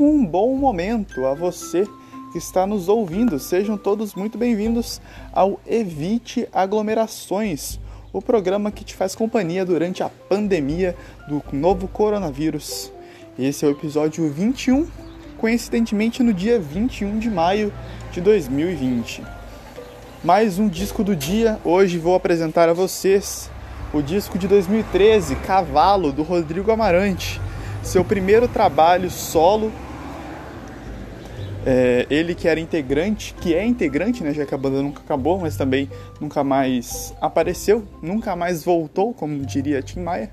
um bom momento a você que está nos ouvindo. Sejam todos muito bem-vindos ao Evite Aglomerações, o programa que te faz companhia durante a pandemia do novo coronavírus. Esse é o episódio 21, coincidentemente no dia 21 de maio de 2020. Mais um disco do dia. Hoje vou apresentar a vocês o disco de 2013, Cavalo, do Rodrigo Amarante. Seu primeiro trabalho solo. É, ele que era integrante, que é integrante, né, já que a banda nunca acabou, mas também nunca mais apareceu, nunca mais voltou, como diria Tim Maia.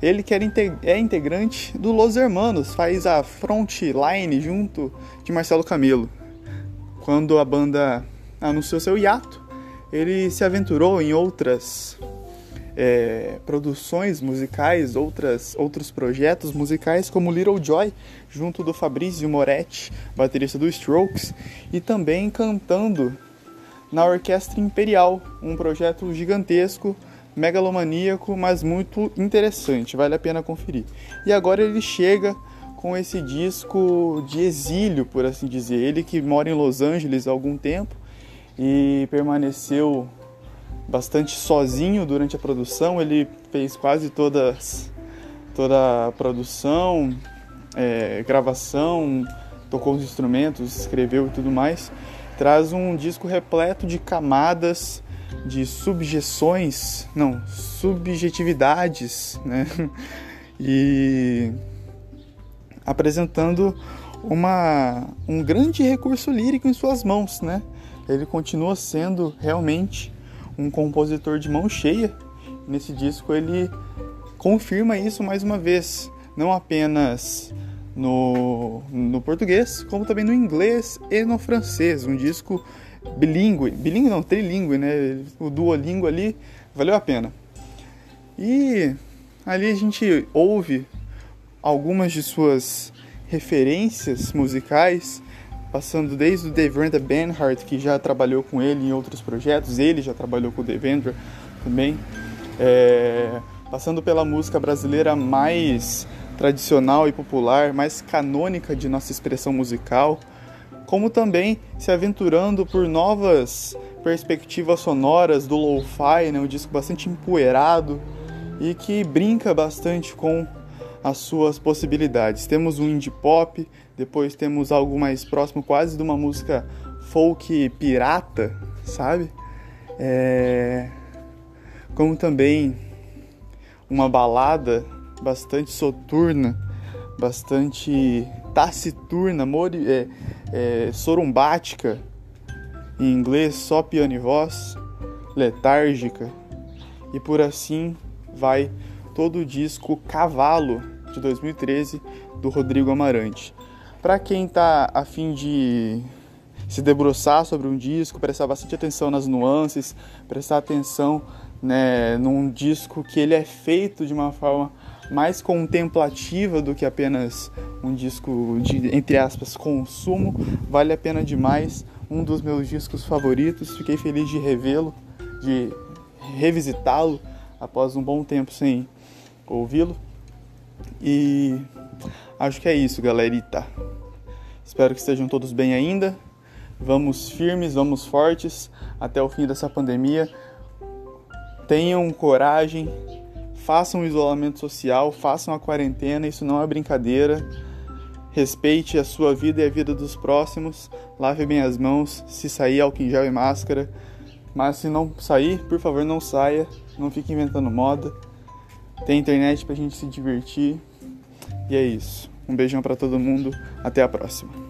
Ele que era é integrante do Los Hermanos, faz a frontline junto de Marcelo Camelo. Quando a banda anunciou seu hiato, ele se aventurou em outras é, produções musicais, outras, outros projetos musicais, como Little Joy, junto do Fabrizio Moretti, baterista do Strokes, e também cantando na Orquestra Imperial, um projeto gigantesco, megalomaníaco, mas muito interessante, vale a pena conferir. E agora ele chega com esse disco de exílio, por assim dizer. Ele que mora em Los Angeles há algum tempo e permaneceu bastante sozinho durante a produção. Ele fez quase todas, toda a produção, é, gravação, tocou os instrumentos, escreveu e tudo mais. Traz um disco repleto de camadas, de subjeções, não, subjetividades, né? E apresentando uma, um grande recurso lírico em suas mãos, né? Ele continua sendo realmente um compositor de mão cheia. Nesse disco ele confirma isso mais uma vez, não apenas no, no português, como também no inglês e no francês. Um disco bilíngue, bilíngue não, trilingue, né? O Duolingo ali valeu a pena. E ali a gente ouve algumas de suas referências musicais passando desde o Devendra Banhart, que já trabalhou com ele em outros projetos, ele já trabalhou com o Devendra também, é, passando pela música brasileira mais tradicional e popular, mais canônica de nossa expressão musical, como também se aventurando por novas perspectivas sonoras do lo-fi, né, um disco bastante empoeirado e que brinca bastante com as suas possibilidades. Temos um indie pop, depois temos algo mais próximo, quase de uma música folk pirata, sabe? É... Como também uma balada bastante soturna, bastante taciturna, mori... é, é, sorumbática, em inglês só piano e voz, letárgica, e por assim vai todo o disco Cavalo de 2013 do Rodrigo Amarante. Para quem está a fim de se debruçar sobre um disco, prestar bastante atenção nas nuances, prestar atenção né, num disco que ele é feito de uma forma mais contemplativa do que apenas um disco de, entre aspas, consumo, vale a pena demais. Um dos meus discos favoritos, fiquei feliz de revê-lo, de revisitá-lo após um bom tempo sem ouvi-lo. E acho que é isso, galerita. Espero que estejam todos bem ainda. Vamos firmes, vamos fortes até o fim dessa pandemia. Tenham coragem, façam o isolamento social, façam a quarentena, isso não é brincadeira. Respeite a sua vida e a vida dos próximos. Lave bem as mãos, se sair álcool em gel e máscara. Mas se não sair, por favor, não saia. Não fique inventando moda. Tem internet pra gente se divertir. E é isso. Um beijão para todo mundo. Até a próxima.